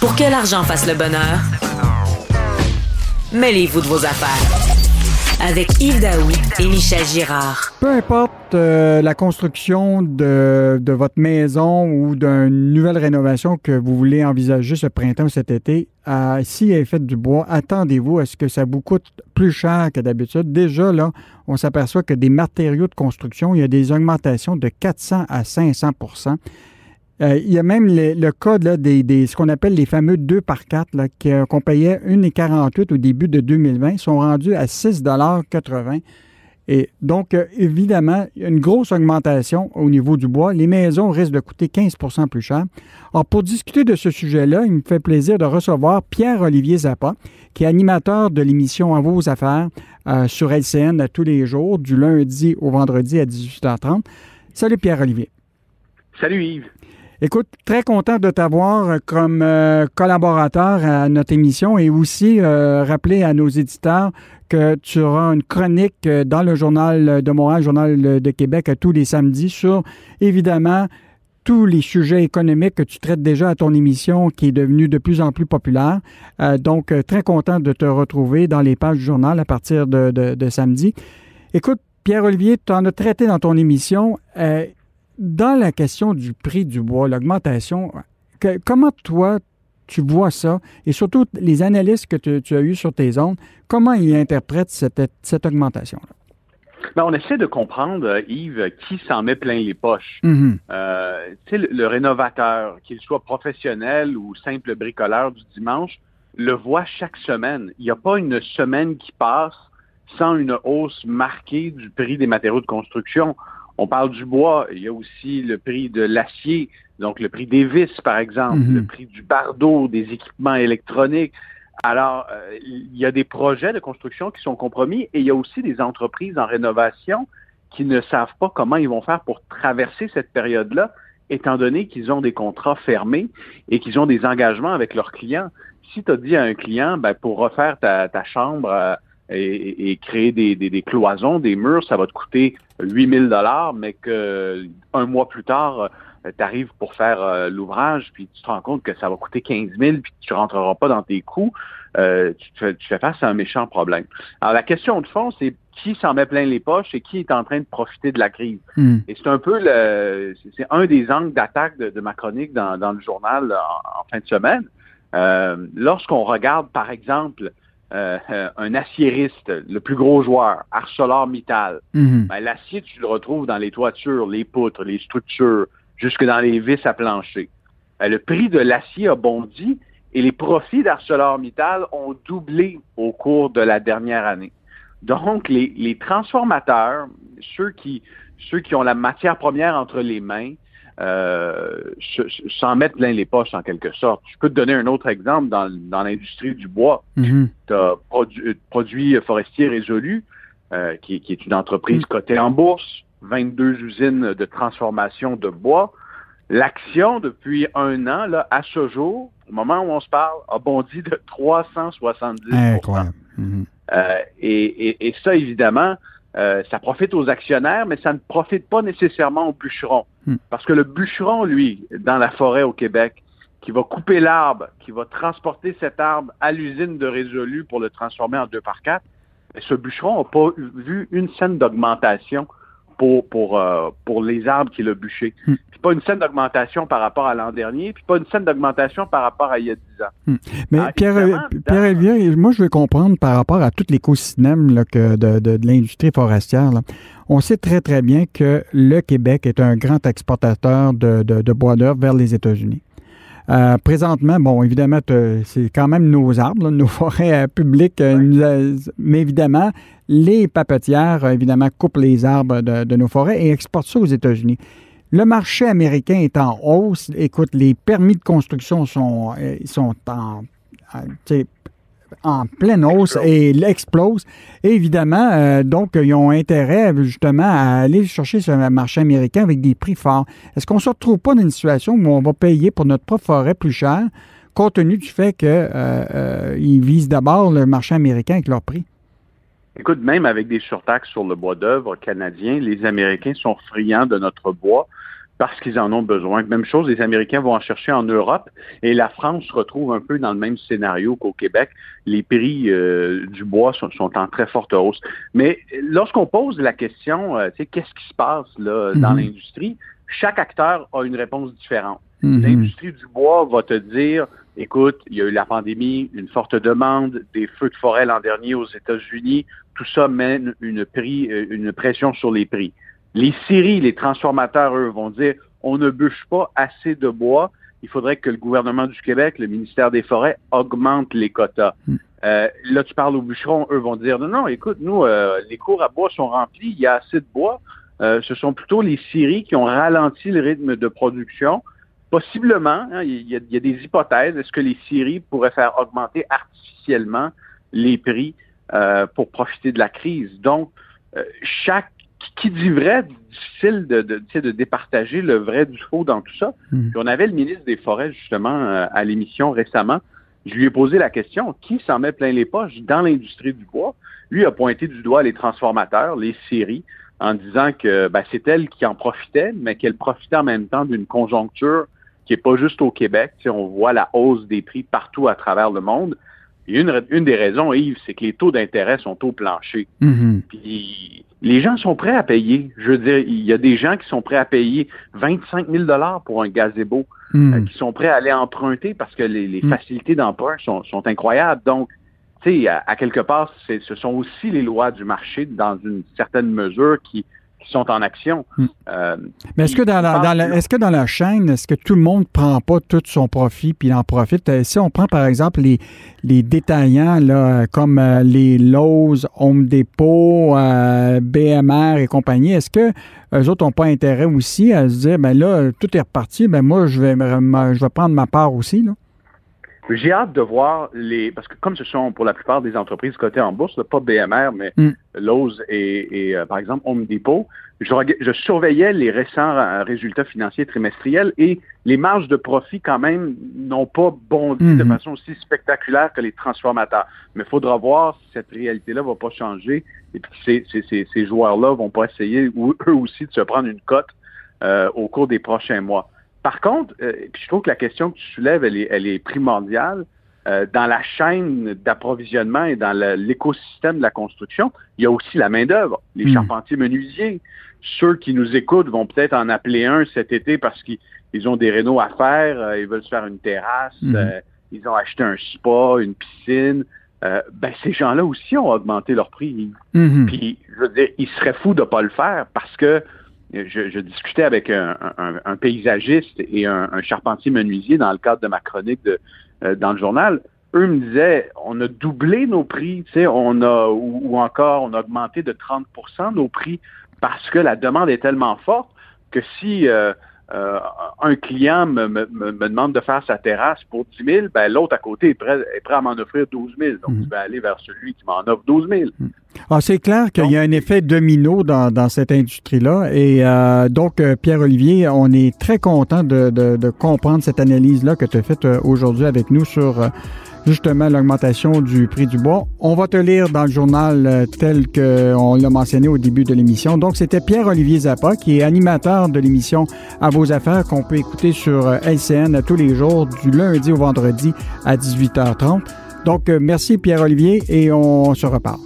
Pour que l'argent fasse le bonheur, mêlez-vous de vos affaires. Avec Yves Daoui et Michel Girard. Peu importe euh, la construction de, votre maison ou d'une nouvelle rénovation que vous voulez envisager ce printemps ou cet été, si elle est faite du bois, attendez-vous à ce que ça vous coûte plus cher que d'habitude. Déjà, là, on s'aperçoit que des matériaux de construction, il y a des augmentations de 400 à 500 euh, il y a même le code là, des, ce qu'on appelle les fameux 2 par 4 là, qu'on payait 1,48 au début de 2020, sont rendus à 6,80 et donc, euh, évidemment, une grosse augmentation au niveau du bois. Les maisons risquent de coûter 15% plus cher. Alors, pour discuter de ce sujet-là, il me fait plaisir de recevoir Pierre-Olivier Zappa, qui est animateur de l'émission À vos affaires euh, sur LCN tous les jours, du lundi au vendredi à 18h30. Salut Pierre-Olivier. Salut Yves. Écoute, très content de t'avoir comme euh, collaborateur à notre émission et aussi euh, rappeler à nos éditeurs que tu auras une chronique euh, dans le Journal de Montréal, Journal de Québec, tous les samedis sur, évidemment, tous les sujets économiques que tu traites déjà à ton émission qui est devenue de plus en plus populaire. donc, très content de te retrouver dans les pages du journal à partir de samedi. Écoute, Pierre-Olivier, tu en as traité dans ton émission dans la question du prix du bois, l'augmentation, comment toi, tu vois ça, et surtout les analystes que tu, as eus sur tes ondes, comment ils interprètent cette, augmentation-là? Ben, on essaie de comprendre, euh, Yves, qui s'en met plein les poches. Euh, le, le, rénovateur, qu'il soit professionnel ou simple bricoleur du dimanche, le voit chaque semaine. Il n'y a pas une semaine qui passe sans une hausse marquée du prix des matériaux de construction. On parle du bois, il y a aussi le prix de l'acier, donc le prix des vis, par exemple, mhm. le prix du bardeau, des équipements électroniques. Alors, euh, il y a des projets de construction qui sont compromis et il y a aussi des entreprises en rénovation qui ne savent pas comment ils vont faire pour traverser cette période-là, étant donné qu'ils ont des contrats fermés et qu'ils ont des engagements avec leurs clients. Si tu as dit à un client, ben, pour refaire ta, chambre, euh, et, créer des, cloisons, des murs, ça va te coûter 8000 dollars, mais que un mois plus tard, euh, tu arrives pour faire euh, l'ouvrage, puis tu te rends compte que ça va coûter 15 000, puis tu rentreras pas dans tes coûts, euh, tu, fais, tu, fais, face à un méchant problème. Alors la question de fond, c'est qui s'en met plein les poches et qui est en train de profiter de la crise? Hmm. Et c'est un peu le, c'est un des angles d'attaque de, ma chronique dans, le journal en, fin de semaine. Lorsqu'on regarde, par exemple, euh, un aciériste, le plus gros joueur, ArcelorMittal, mhm. ben, l'acier, tu le retrouves dans les toitures, les poutres, les structures, jusque dans les vis à plancher. Ben, le prix de l'acier a bondi et les profits d'ArcelorMittal ont doublé au cours de la dernière année. Donc, les, les transformateurs, ceux qui, ceux qui ont la matière première entre les mains, euh, s'en mettre plein les poches en quelque sorte. Je peux te donner un autre exemple dans, dans l'industrie du bois. Mm-hmm. Tu as produit, Produits Forestiers Résolus, euh, qui, qui, est une entreprise mm. cotée en bourse, 22 usines de transformation de bois. L'action, depuis un an, là, à ce jour, au moment où on se parle, a bondi de 370 Incroyable. Euh, et, et, et, ça, évidemment, euh, ça profite aux actionnaires, mais ça ne profite pas nécessairement aux bûcherons. Hmm. Parce que le bûcheron, lui, dans la forêt au Québec, qui va couper l'arbre, qui va transporter cet arbre à l'usine de Résolu pour le transformer en deux par quatre, ce bûcheron n'a pas vu une scène d'augmentation pour, pour, euh, pour les arbres qu'il a bûchés. Hmm. Puis pas une scène d'augmentation par rapport à l'an dernier, puis pas une scène d'augmentation par rapport à il y a 10 ans. Hmm. Mais ah, Pierre, Pierre moi je veux comprendre par rapport à tout l'écosystème de, de, de l'industrie forestière. On sait très très bien que le Québec est un grand exportateur de, de bois d'œuvre vers les États-Unis. Euh, présentement, bon, évidemment, c'est quand même nos arbres, nos forêts euh, publiques, euh, mais évidemment, les papetières, évidemment, coupent les arbres de, nos forêts et exportent ça aux États-Unis. Le marché américain est en hausse. Écoute, les permis de construction sont, sont en, en pleine hausse et l'explose. évidemment, euh, donc, ils ont intérêt justement à aller chercher ce marché américain avec des prix forts. Est-ce qu'on ne se retrouve pas dans une situation où on va payer pour notre propre forêt plus cher, compte tenu du fait qu'ils euh, euh, visent d'abord le marché américain avec leur prix? Écoute, même avec des surtaxes sur le bois d'œuvre canadien, les Américains sont friands de notre bois parce qu'ils en ont besoin. Même chose, les Américains vont en chercher en Europe et la France se retrouve un peu dans le même scénario qu'au Québec. Les prix euh, du bois sont, en très forte hausse. Mais lorsqu'on pose la question, euh, qu'est-ce qui se passe là, dans mhm. l'industrie, chaque acteur a une réponse différente. Mhm. L'industrie du bois va te dire, écoute, il y a eu la pandémie, une forte demande, des feux de forêt l'an dernier aux États-Unis, tout ça mène une, prix, euh, une pression sur les prix. Les scieries, les transformateurs, eux, vont dire on ne bûche pas assez de bois. Il faudrait que le gouvernement du Québec, le ministère des Forêts, augmente les quotas. Hmm. Euh, là, tu parles aux bûcherons, eux vont dire non, non, écoute, nous, euh, les cours à bois sont remplis, il y a assez de bois. Euh, ce sont plutôt les scieries qui ont ralenti le rythme de production. Possiblement, hein, il, y a, des hypothèses. Est-ce que les scieries pourraient faire augmenter artificiellement les prix pour profiter de la crise? Donc, chaque qui dit vrai, difficile de, de, de départager le vrai du faux dans tout ça. Puis on avait le ministre des Forêts, justement, euh, à l'émission récemment. Je lui ai posé la question, qui s'en met plein les poches dans l'industrie du bois? Lui a pointé du doigt les transformateurs, les scieries, en disant que ben, c'est elle qui en profitait, mais qu'elle profitait en même temps d'une conjoncture qui n'est pas juste au Québec. Tu on voit la hausse des prix partout à travers le monde. Et une, une des raisons, Yves, c'est que les taux d'intérêt sont au plancher. Hmm. Puis les gens sont prêts à payer. Je veux dire, il y a des gens qui sont prêts à payer 25 000 dollars pour un gazebo, hmm. euh, qui sont prêts à aller emprunter parce que les, hmm. facilités d'emprunt sont, incroyables. Donc, tu sais, à, quelque part, ce sont aussi les lois du marché dans une certaine mesure qui, sont en action. Hmm. Euh, Mais est-ce que dans la, est-ce que dans la chaîne, est-ce que tout le monde prend pas tout son profit puis il en profite? Euh, si on prend par exemple les, les détaillants là, comme euh, les Lowe's, Home Depot, BMR et compagnie, est-ce que eux autres n'ont pas intérêt aussi à se dire ben là, tout est reparti, ben moi je vais je vais prendre ma part aussi là? J'ai hâte de voir les. Parce que comme ce sont pour la plupart des entreprises cotées en bourse, pas BMR, mais mm. Lowe's et, euh, par exemple Home Depot, je, surveillais les récents euh, résultats financiers trimestriels et les marges de profit, quand même, n'ont pas bondi de mm-hmm. façon aussi spectaculaire que les transformateurs. Mais il faudra voir si cette réalité-là va pas changer et puis ces, ces, ces, joueurs-là vont pas essayer, eux aussi, de se prendre une cote euh, au cours des prochains mois. Par contre, euh, je trouve que la question que tu soulèves, elle est, primordiale. Euh, dans la chaîne d'approvisionnement et dans l'écosystème de la construction, il y a aussi la main-d'œuvre, les hmm. charpentiers menuisiers. Ceux qui nous écoutent vont peut-être en appeler un cet été parce qu'ils ont des rénaux à faire, euh, ils veulent se faire une terrasse, hmm. ils ont acheté un spa, une piscine. ben, ces gens-là aussi ont augmenté leur prix. Hmm. Puis, je veux dire, ils seraient fous de ne pas le faire parce que je, discutais avec un, paysagiste et un, charpentier menuisier dans le cadre de ma chronique de, euh, dans le journal. Eux me disaient, on a doublé nos prix, tu sais, on a ou, encore on a augmenté de 30% nos prix parce que la demande est tellement forte que si euh, euh, un client me, me, me, demande de faire sa terrasse pour 10 000, ben, l'autre à côté est prêt, est prêt à m'en offrir 12 000. Donc, je vais aller vers celui qui m'en offre 12 000. Mm. Ah, c'est clair qu'il y a un effet domino dans, dans cette industrie-là. Et euh, donc, euh, Pierre-Olivier, on est très content de, de, de comprendre cette analyse-là que tu as faite aujourd'hui avec nous sur justement l'augmentation du prix du bois. On va te lire dans le journal euh, tel qu'on l'a mentionné au début de l'émission. Donc, c'était Pierre-Olivier Zappa, qui est animateur de l'émission À vos affaires, qu'on peut écouter sur euh, LCN tous les jours, du lundi au vendredi à 18h30. Donc, euh, merci Pierre-Olivier et on se reparle.